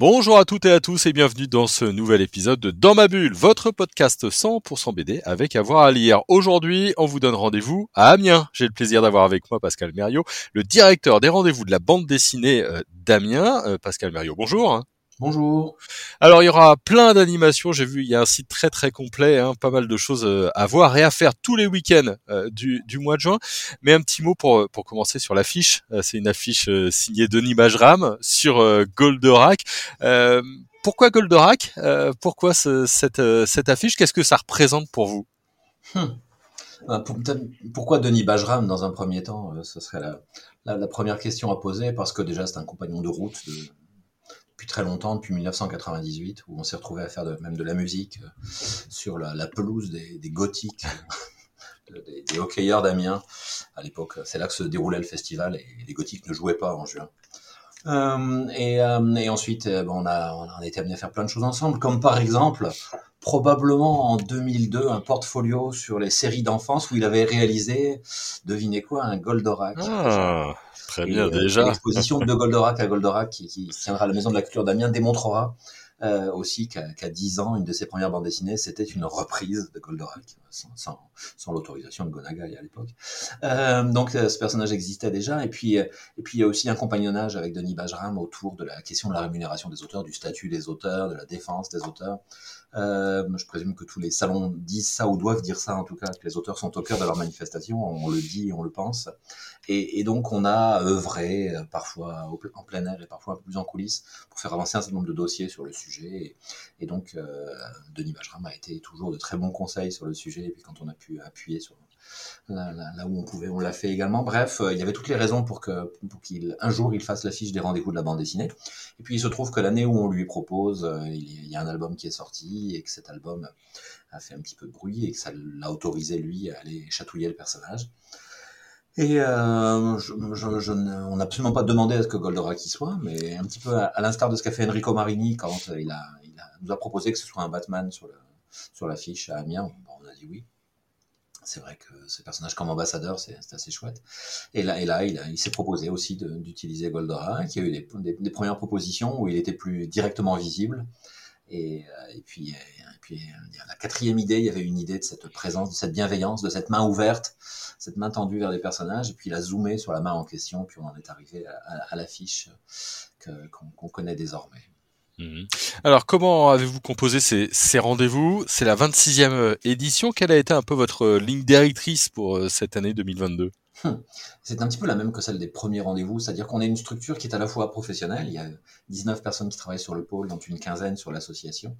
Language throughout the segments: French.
Bonjour à toutes et à tous et bienvenue dans ce nouvel épisode de Dans ma bulle, votre podcast 100% BD avec avoir à lire. Aujourd'hui, on vous donne rendez-vous à Amiens. J'ai le plaisir d'avoir avec moi Pascal Mériot, le directeur des rendez-vous de la bande dessinée euh, d'Amiens. Euh, Pascal Mériot, bonjour. Bonjour. Alors il y aura plein d'animations, j'ai vu il y a un site très très complet, hein, pas mal de choses euh, à voir et à faire tous les week-ends euh, du, mois de juin. Mais un petit mot pour, pour commencer sur l'affiche. Euh, c'est une affiche signée Denis Bajram sur Goldorak. pourquoi Goldorak? Pourquoi ce, cette, affiche? Qu'est-ce que ça représente pour vous? Pour, Pourquoi Denis Bajram dans un premier temps? Ce serait la, première question à poser parce que déjà c'est un compagnon de route très longtemps, depuis 1998, où on s'est retrouvé à faire même de la musique euh, sur la, pelouse des, gothiques, des, des, hockeyeurs d'Amiens. À l'époque, c'est là que se déroulait le festival et les gothiques ne jouaient pas en juin. Euh, et, euh, et, ensuite, euh, bon, on, a, on a été amené à faire plein de choses ensemble, comme par exemple, probablement en 2002, un portfolio sur les séries d'enfance où il avait réalisé, devinez quoi, un Goldorak. Ah. Très bien, euh, déjà. L'exposition de Goldorak à Goldorak, qui, qui tiendra à la Maison de la Culture d'Amiens, démontrera euh, aussi qu'à qu 10 ans, une de ses premières bandes dessinées, c'était une reprise de Goldorak, sans, sans, sans l'autorisation de Gonagai à l'époque. Euh, donc euh, ce personnage existait déjà, et puis, et puis il y a aussi un compagnonnage avec Denis Bajram autour de la question de la rémunération des auteurs, du statut des auteurs, de la défense des auteurs. Euh, je présume que tous les salons disent ça ou doivent dire ça en tout cas, que les auteurs sont au cœur de leur manifestation, on le dit, on le pense. Et, donc on a œuvré euh, parfois en plein air et parfois un peu plus en coulisses pour faire avancer un certain nombre de dossiers sur le sujet. Et, et donc euh, Denis Bajram a été toujours de très bons conseils sur le sujet. Et puis quand on a pu appuyer sur Là, où on pouvait, on l'a fait également. Bref, euh, il y avait toutes les raisons pour que, pour qu'il, un jour, il fasse l'affiche des rendez-vous de la bande dessinée. Et puis, il se trouve que l'année où on lui propose, euh, il y a un album qui est sorti et que cet album a fait un petit peu de bruit et que ça l'a autorisé lui à aller chatouiller le personnage. Et euh, je, on n'a absolument pas demandé à ce que Goldorak y soit, mais un petit peu à, l'instar de ce qu'a fait Enrico Marini quand il, a, il a, nous a proposé que ce soit un Batman sur, le, sur l'affiche à Amiens. Bon, on a dit oui c'est vrai que ce personnage comme ambassadeur, c'est assez chouette. Et là, et là il, s'est proposé aussi d'utiliser Goldorak. Y a eu des, premières propositions où il était plus directement visible. Et, euh, et puis, et puis la quatrième idée, il y avait une idée de cette présence, de cette bienveillance, de cette main ouverte, cette main tendue vers les personnages. Et puis il a zoomé sur la main en question, puis on en est arrivé à, l'affiche qu'on qu connaît désormais. Mmh. Alors, comment avez-vous composé ces, ces rendez-vous? C'est la 26e euh, édition. Quelle a été un peu votre euh, ligne directrice pour euh, cette année 2022 hum. C'est un petit peu la même que celle des premiers rendez-vous, c'est-à-dire qu'on est une structure qui est à la fois professionnelle, il y a 19 personnes qui travaillent sur le pôle, dont une quinzaine sur l'association,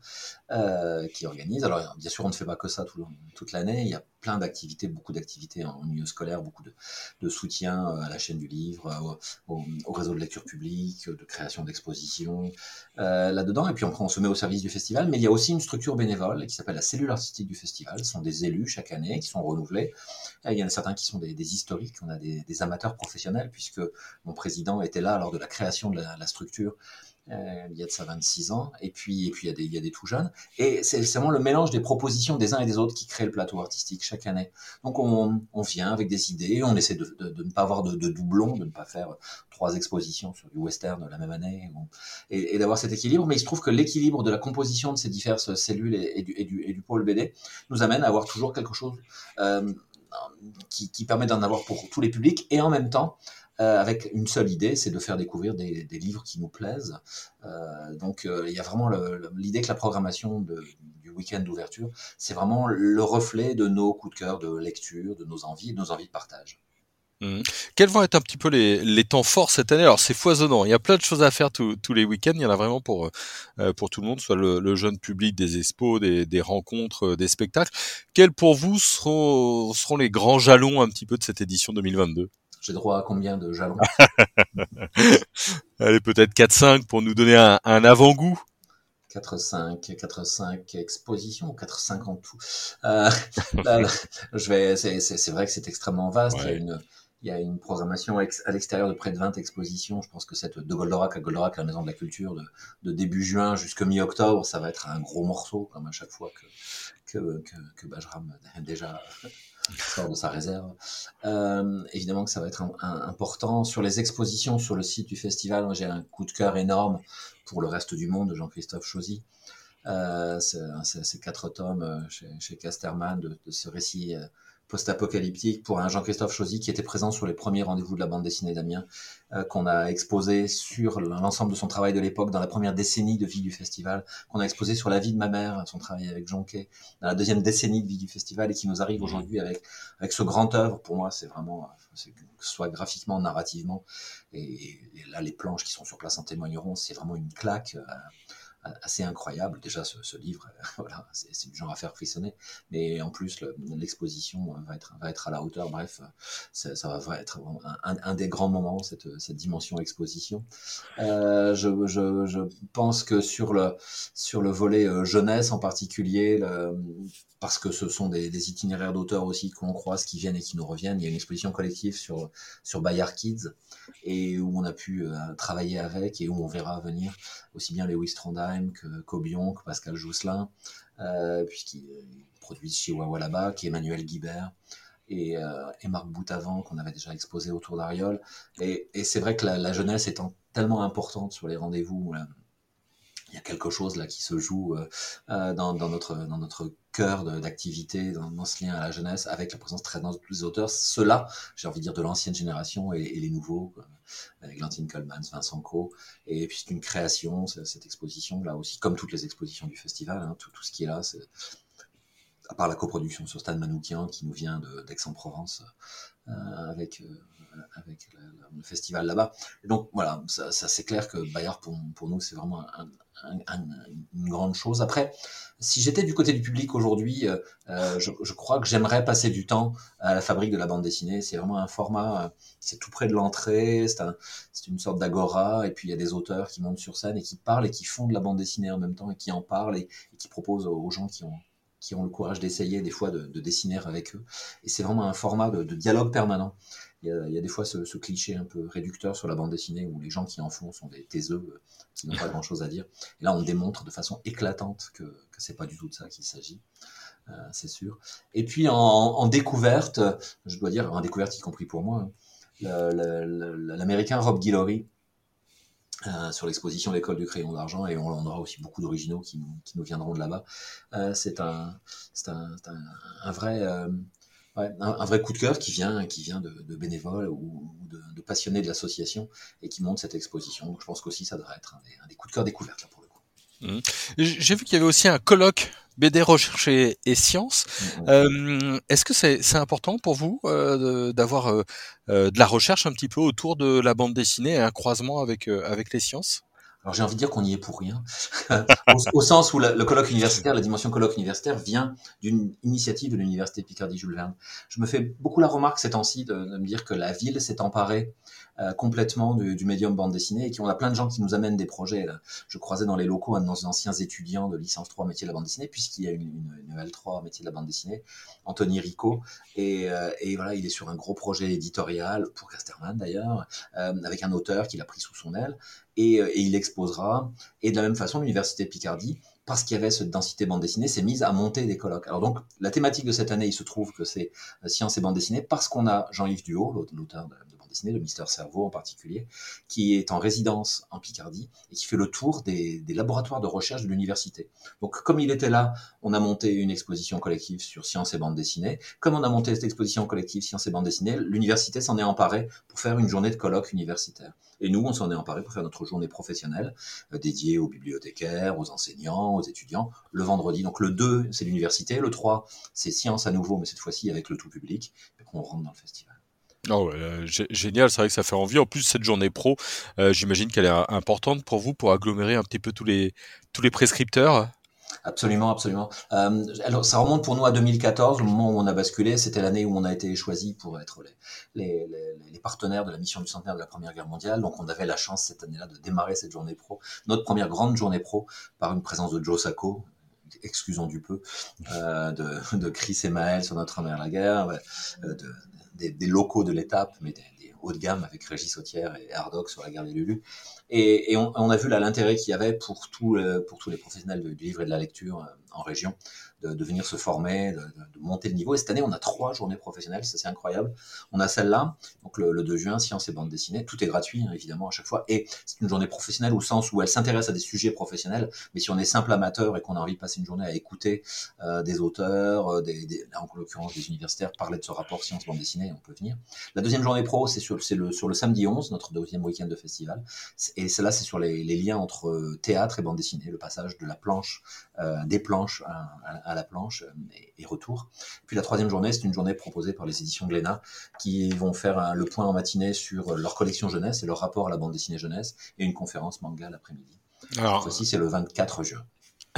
euh, qui organise. Alors bien sûr, on ne fait pas que ça tout, toute l'année, il y a plein d'activités, beaucoup d'activités en milieu scolaire, beaucoup de, soutien à la chaîne du livre, au, au, au réseau de lecture publique, de création d'expositions euh, là-dedans, et puis on se met au service du festival, mais il y a aussi une structure bénévole qui s'appelle la cellule artistique du festival, ce sont des élus chaque année qui sont renouvelés, il y en a certains qui sont des, historiques, on a des, amateurs professionnels, puisque mon président était là lors de la création de la, structure euh, il y a de ça 26 ans, et puis, et puis il, y a des, il y a des tout jeunes. Et c'est vraiment le mélange des propositions des uns et des autres qui crée le plateau artistique chaque année. Donc on, on vient avec des idées, on essaie de, de, ne pas avoir de, doublons, de ne pas faire trois expositions sur du western la même année, et, d'avoir cet équilibre. Mais il se trouve que l'équilibre de la composition de ces diverses cellules et, du, et, du, pôle BD nous amène à avoir toujours quelque chose euh, qui permet d'en avoir pour tous les publics, et en même temps euh, avec une seule idée, c'est de faire découvrir des, des, livres qui nous plaisent. Euh, donc euh, il y a vraiment l'idée que la programmation de, du week-end d'ouverture, c'est vraiment le reflet de nos coups de cœur de lecture, de nos envies, de nos envies de partage. Mmh. Quels vont être un petit peu les, les temps forts cette année? Alors c'est foisonnant, il y a plein de choses à faire tous les week-ends, il y en a vraiment pour euh, pour tout le monde, soit le, le, jeune public, des expos, des, des rencontres, des spectacles. Quels pour vous seront seront les grands jalons un petit peu de cette édition 2022 j'ai droit à combien de jalons Allez, peut-être 4-5 pour nous donner un, un avant-goût. 4-5, 4-5 expositions, 4-5 en tout. Euh, là, je vais, c'est vrai que c'est extrêmement vaste. Ouais. Il y a une, il y a une programmation à l'extérieur de près de 20 expositions. Je pense que cette de Goldorak à Goldorak, la maison de la culture, de, de début juin jusqu'à mi-octobre, ça va être un gros morceau, comme à chaque fois que, que, que, que déjà sort de sa réserve. Euh, évidemment que ça va être important. Sur les expositions sur le site du festival, j'ai un coup de cœur énorme pour le reste du monde de Jean-Christophe Chauzy. Euh, ces quatre tomes euh, chez, chez Casterman de, de ce récit euh, post-apocalyptique pour un Jean-Christophe Chauzy qui était présent sur les premiers rendez-vous de la bande dessinée d'Amiens, euh, qu'on a exposé sur l'ensemble de son travail de l'époque dans la première décennie de vie du festival, qu'on a exposé sur la vie de ma mère, son travail avec Jonquet, dans la deuxième décennie de vie du festival et qui nous arrive aujourd'hui avec, avec ce grand œuvre. Pour moi, c'est vraiment, que ce soit graphiquement, narrativement, et, et, là, les planches qui sont sur place en témoigneront, c'est vraiment une claque. Euh, assez incroyable. Déjà, ce, livre, voilà, c'est du genre à faire frissonner. Mais en plus, l'exposition va être, va être à la hauteur. Bref, ça, ça va être un, des grands moments, cette, cette dimension exposition. Euh, je, je, pense que sur le, sur le volet euh, jeunesse en particulier, parce que ce sont des, itinéraires d'auteurs aussi qu'on croise, qui viennent et qui nous reviennent. Il y a une exposition collective sur, sur Bayard Kids et où on a pu euh, travailler avec et où on verra venir aussi bien Lewis Trondheim que Cobion, que Pascal Jousselin, euh, puisqu'ils produisent chez Wawa là-bas, qui Emmanuel Guibert et, euh, et Marc Boutavant qu'on avait déjà exposé autour d'Ariol. Et, et c'est vrai que la, la, jeunesse étant tellement importante sur les rendez-vous, euh, il y a quelque chose là qui se joue euh, euh dans, notre dans notre cœur d'activité, dans, ce lien à la jeunesse, avec la présence très dense de tous les auteurs. Ceux-là, j'ai envie de dire de l'ancienne génération et, les nouveaux, avec Lantine Coleman, Vincent Co. Et puis c'est une création, cette exposition là aussi, comme toutes les expositions du festival, hein, tout, tout ce qui est là, à part la coproduction sur Stan Manoukian qui nous vient d'Aix-en-Provence euh, avec euh, le, festival là-bas. Donc voilà, ça, c'est clair que Bayard pour, nous c'est vraiment un, un, un, une grande chose. Après, si j'étais du côté du public aujourd'hui, euh, je, crois que j'aimerais passer du temps à la fabrique de la bande dessinée. C'est vraiment un format, c'est tout près de l'entrée, c'est un, une sorte d'agora, et puis il y a des auteurs qui montent sur scène et qui parlent et qui font de la bande dessinée en même temps et qui en parlent et qui proposent aux gens qui ont qui ont le courage d'essayer des fois de, de, dessiner avec eux. Et c'est vraiment un format de, de dialogue permanent. Il y, a, il y a, des fois ce, ce, cliché un peu réducteur sur la bande dessinée où les gens qui en font sont des taiseux euh, qui n'ont pas grand chose à dire. Et là, on démontre de façon éclatante que, que c'est pas du tout de ça qu'il s'agit. Euh, c'est sûr. Et puis en, en, découverte, je dois dire, en découverte y compris pour moi, hein, l'américain Rob Guillory, euh, sur l'exposition L'école du crayon d'argent et on, on, aura aussi beaucoup d'originaux qui, qui, nous viendront de là-bas. Euh, c'est un, un, un, vrai, euh, ouais, un, vrai coup de cœur qui vient, qui vient de, de bénévoles ou, de, de, passionnés de l'association et qui monte cette exposition. Donc je pense qu'aussi ça devrait être un des, des coups de cœur découvertes là pour le coup. Mmh. J'ai vu qu'il y avait aussi un colloque BD Recherche et, et Sciences. Mmh. Euh, Est-ce que c'est important pour vous euh, d'avoir euh, de la recherche un petit peu autour de la bande dessinée et un croisement avec, avec les sciences? Alors j'ai envie de dire qu'on n'y est pour rien, au, sens où le colloque universitaire, la dimension colloque universitaire vient d'une initiative de l'université Picardie-Jules Verne. Je me fais beaucoup la remarque ces temps-ci de, me dire que la ville s'est emparée euh, complètement du, du, médium bande dessinée et qu'on a plein de gens qui nous amènent des projets. Je croisais dans les locaux un de nos anciens étudiants de licence 3 métier de la bande dessinée, puisqu'il y a une, une, une L3 métier de la bande dessinée, Anthony Rico, et, euh, et, voilà, il est sur un gros projet éditorial, pour Casterman d'ailleurs, euh, avec un auteur qu'il a pris sous son aile, et, euh, et il exposera. Et de la même façon, l'Université Picardie, parce qu'il y avait cette densité bande dessinée, s'est mise à monter des colloques. Alors donc, la thématique de cette année, il se trouve que c'est sciences et bande dessinée, parce qu'on a Jean-Yves Duhaut, l'auteur de dessinée, le Mister Cerveau en particulier, qui est en résidence en Picardie et qui fait le tour des, laboratoires de recherche de l'université. Donc, comme il était là, on a monté une exposition collective sur sciences et bande dessinée. Comme on a monté cette exposition collective sciences et bande dessinée, l'université s'en est emparée pour faire une journée de colloque universitaire. Et nous, on s'en est emparé pour faire notre journée professionnelle euh, dédiée aux bibliothécaires, aux enseignants, aux étudiants, le vendredi. Donc le 2, c'est l'université. Le 3, c'est sciences à nouveau, mais cette fois-ci avec le tout public. Et on rentre dans le festival. Oh, euh, génial, c'est vrai que ça fait envie. En plus, cette journée pro, euh, j'imagine qu'elle est importante pour vous pour agglomérer un petit peu tous les tous les prescripteurs. Absolument, absolument. Euh, alors, ça remonte pour nous à 2014, au moment où on a basculé. C'était l'année où on a été choisi pour être les, partenaires de la mission du centenaire de la Première Guerre mondiale. Donc, on avait la chance cette année-là de démarrer cette journée pro, notre première grande journée pro, par une présence de Joe Sacco, excusons du peu, euh, de, Chris et Maël sur notre mère la guerre, des, des locaux de l'étape, mais des, hauts de gamme avec Régis Sautière et Hardoc sur la gare des Lulu. Et, et on, on, a vu l'intérêt qu'il y avait pour, pour tous les professionnels du livre et de la lecture en région de, venir se former, de, monter le niveau. Et cette année, on a trois journées professionnelles, ça c'est incroyable. On a celle-là, donc le, le, 2 juin, sciences et bande dessinée. Tout est gratuit, hein, évidemment, à chaque fois. Et c'est une journée professionnelle au sens où elle s'intéresse à des sujets professionnels. Mais si on est simple amateur et qu'on a envie de passer une journée à écouter euh, des auteurs, euh, en l'occurrence des universitaires, parler de ce rapport sciences bande dessinée, on peut venir. La deuxième journée pro, c'est sur, le, sur le samedi 11, notre deuxième week-end de festival. Et celle-là, c'est sur les, liens entre euh, théâtre et bande dessinée, le passage de la planche, des planches à, à la planche euh, et, et, retour. Puis la troisième journée, c'est une journée proposée par les éditions Glénat qui vont faire un, le point en matinée sur leur collection jeunesse et leur rapport à la bande dessinée jeunesse et une conférence manga l'après-midi. Alors, ceci, c'est le 24 juin.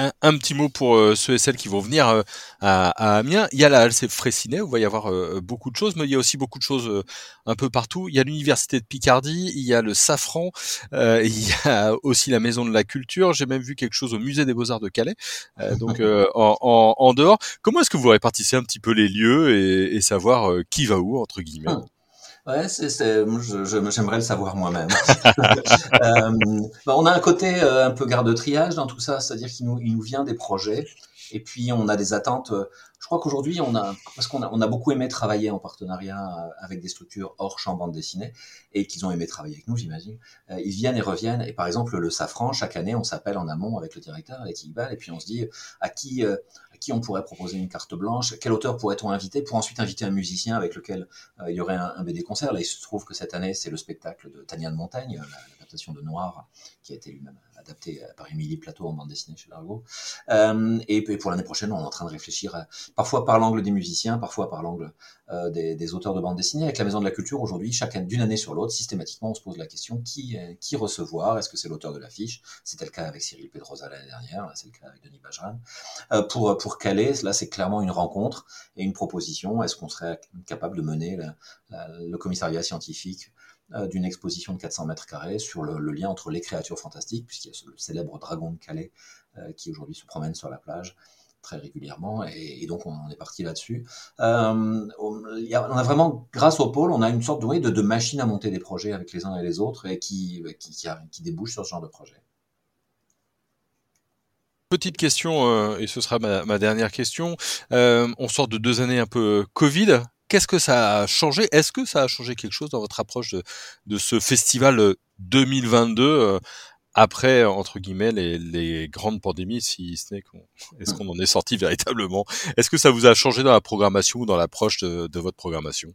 Un, un, petit mot pour euh, ceux et celles qui vont venir euh, à, à, Amiens. Il y a la Halle Fraissinet, où il va y avoir euh, beaucoup de choses, mais il y a aussi beaucoup de choses un peu partout. Il y a l'Université de Picardie, il y a le Safran, il y a aussi la Maison de la Culture. J'ai même vu quelque chose au Musée des Beaux-Arts de Calais, donc en, en, en, dehors. Comment est-ce que vous répartissez un petit peu les lieux et, et savoir qui va où, entre guillemets? Hum. Ouais, c'est, j'aimerais le savoir moi-même. euh, bah, on a un côté euh, un peu garde triage dans tout ça, c'est-à-dire qu'il nous, il nous vient des projets, et puis on a des attentes. Je crois qu'aujourd'hui, on a, parce qu'on a, on a beaucoup aimé travailler en partenariat avec des structures hors champ bande dessinée, et qu'ils ont aimé travailler avec nous, j'imagine. Euh, ils viennent et reviennent, et par exemple le Safran, chaque année, on s'appelle en amont avec le directeur, avec Iqbal, et puis on se dit à qui euh, qui on pourrait proposer une carte blanche, quel auteur pourrait-on inviter pour ensuite inviter un musicien avec lequel euh, il y aurait un, BD concert? Là, il se trouve que cette année, c'est le spectacle de Tania de Montagne, l'adaptation de Noir, qui a été lui-même adapté par Émilie Plateau en bande dessinée chez Largo. Euh, et, pour l'année prochaine, on est en train de réfléchir, parfois par l'angle des musiciens, parfois par l'angle euh, des, auteurs de bande dessinée. Avec la Maison de la Culture, aujourd'hui, chacun d'une année sur l'autre, systématiquement, on se pose la question qui, qui recevoir? Est-ce que c'est l'auteur de l'affiche? C'était le cas avec Cyril Pedrosa l'année dernière, c'est le cas avec Denis Bajran. Euh, pour, pour Calais, là, c'est clairement une rencontre et une proposition. Est-ce qu'on serait capable de mener le commissariat scientifique d'une exposition de 400 mètres carrés sur le, lien entre les créatures fantastiques, puisqu'il y a ce, le célèbre dragon de Calais euh, qui aujourd'hui se promène sur la plage très régulièrement, et, donc on, est parti là-dessus. Euh, on, a vraiment, grâce au pôle, on a une sorte de, de, de machine à monter des projets avec les uns et les autres, et qui, débouche sur ce genre de projet. Petite question, euh, et ce sera ma, dernière question. Euh, on sort de deux années un peu Covid. Qu'est-ce que ça a changé? Est-ce que ça a changé quelque chose dans votre approche de, ce festival 2022 euh, après entre guillemets les, grandes pandémies, si ce qu'on est-ce qu'on en est sorti véritablement? Est-ce que ça vous a changé dans la programmation ou dans l'approche de votre programmation?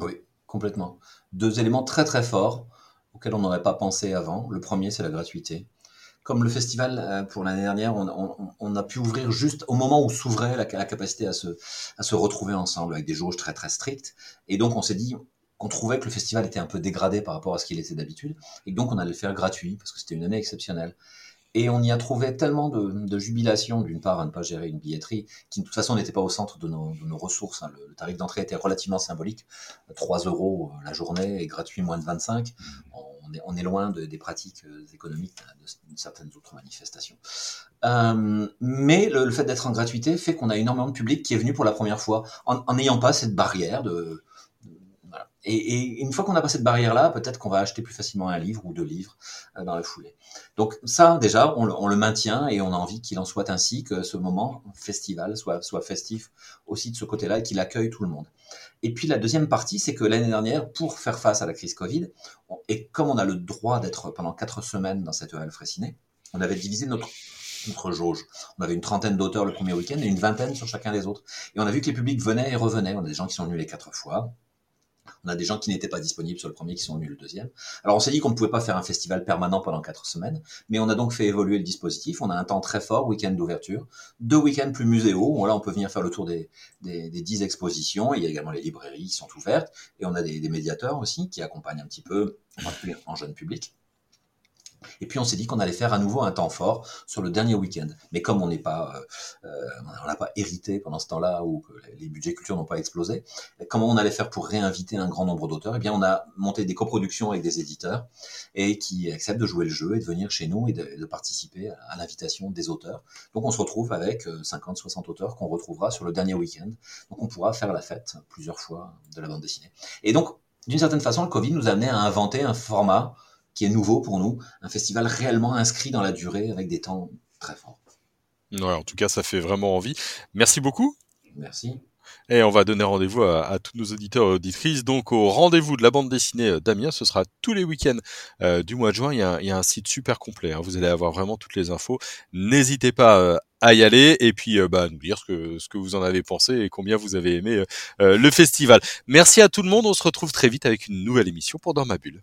Oui, complètement. Deux éléments très très forts auxquels on n'aurait pas pensé avant. Le premier, c'est la gratuité comme le festival euh, pour l'année dernière, on, on, on, a pu ouvrir juste au moment où s'ouvrait la, la, capacité à se, à se retrouver ensemble avec des jauges très très strictes. Et donc on s'est dit qu'on trouvait que le festival était un peu dégradé par rapport à ce qu'il était d'habitude, et donc on allait le faire gratuit parce que c'était une année exceptionnelle. Et on y a trouvé tellement de, de jubilation, d'une part, à ne pas gérer une billetterie, qui de toute façon n'était pas au centre de nos, de nos ressources. Hein. Le, le, tarif d'entrée était relativement symbolique, 3 euros la journée et gratuit moins de 25. On, on est, loin de, des pratiques euh, économiques de, de certaines autres manifestations. Euh, mais le, le fait d'être en gratuité fait qu'on a énormément de public qui est venu pour la première fois en n'ayant pas cette barrière de. Et, une fois qu'on a passé cette barrière-là, peut-être qu'on va acheter plus facilement un livre ou deux livres euh, dans la foulée. Donc ça, déjà, on le, maintient et on a envie qu'il en soit ainsi, que ce moment festival soit, festif aussi de ce côté-là et qu'il accueille tout le monde. Et puis la deuxième partie, c'est que l'année dernière, pour faire face à la crise Covid, et comme on a le droit d'être pendant quatre semaines dans cette halle Fraissinet, on avait divisé notre, notre jauge. On avait une trentaine d'auteurs le premier week-end et une vingtaine sur chacun des autres. Et on a vu que les publics venaient et revenaient. On a des gens qui sont venus les quatre fois, on a des gens qui n'étaient pas disponibles sur le premier, qui sont venus le deuxième. Alors on s'est dit qu'on ne pouvait pas faire un festival permanent pendant quatre semaines, mais on a donc fait évoluer le dispositif. On a un temps très fort, week-end d'ouverture, deux week-ends plus muséaux. Bon, là, on peut venir faire le tour des, des, expositions. Il y a également les librairies qui sont ouvertes, et on a des, des médiateurs aussi qui accompagnent un petit peu, en jeune public. Et puis on s'est dit qu'on allait faire à nouveau un temps fort sur le dernier week-end. Mais comme on n'est pas, euh, on n'a pas hérité pendant ce temps-là ou les budgets culture n'ont pas explosé, comment on allait faire pour réinviter un grand nombre d'auteurs? Eh bien, on a monté des coproductions avec des éditeurs et qui acceptent de jouer le jeu et de venir chez nous et de, de participer à l'invitation des auteurs. Donc on se retrouve avec 50-60 auteurs qu'on retrouvera sur le dernier week-end. Donc on pourra faire la fête plusieurs fois de la bande dessinée. Et donc, d'une certaine façon, le Covid nous a amené à inventer un format qui est nouveau pour nous, un festival réellement inscrit dans la durée avec des temps très forts. Ouais, en tout cas, ça fait vraiment envie. Merci beaucoup. Merci. Et on va donner rendez-vous à, tous nos auditeurs et auditrices. Donc au rendez-vous de la bande dessinée euh, Damien, ce sera tous les week-ends euh, du mois de juin. Il y, a, il y a un site super complet. Hein. Vous allez avoir vraiment toutes les infos. N'hésitez pas euh, à y aller et puis bah, nous dire ce que, ce que vous en avez pensé et combien vous avez aimé le festival. Merci à tout le monde. On se retrouve très vite avec une nouvelle émission pour Dans ma bulle.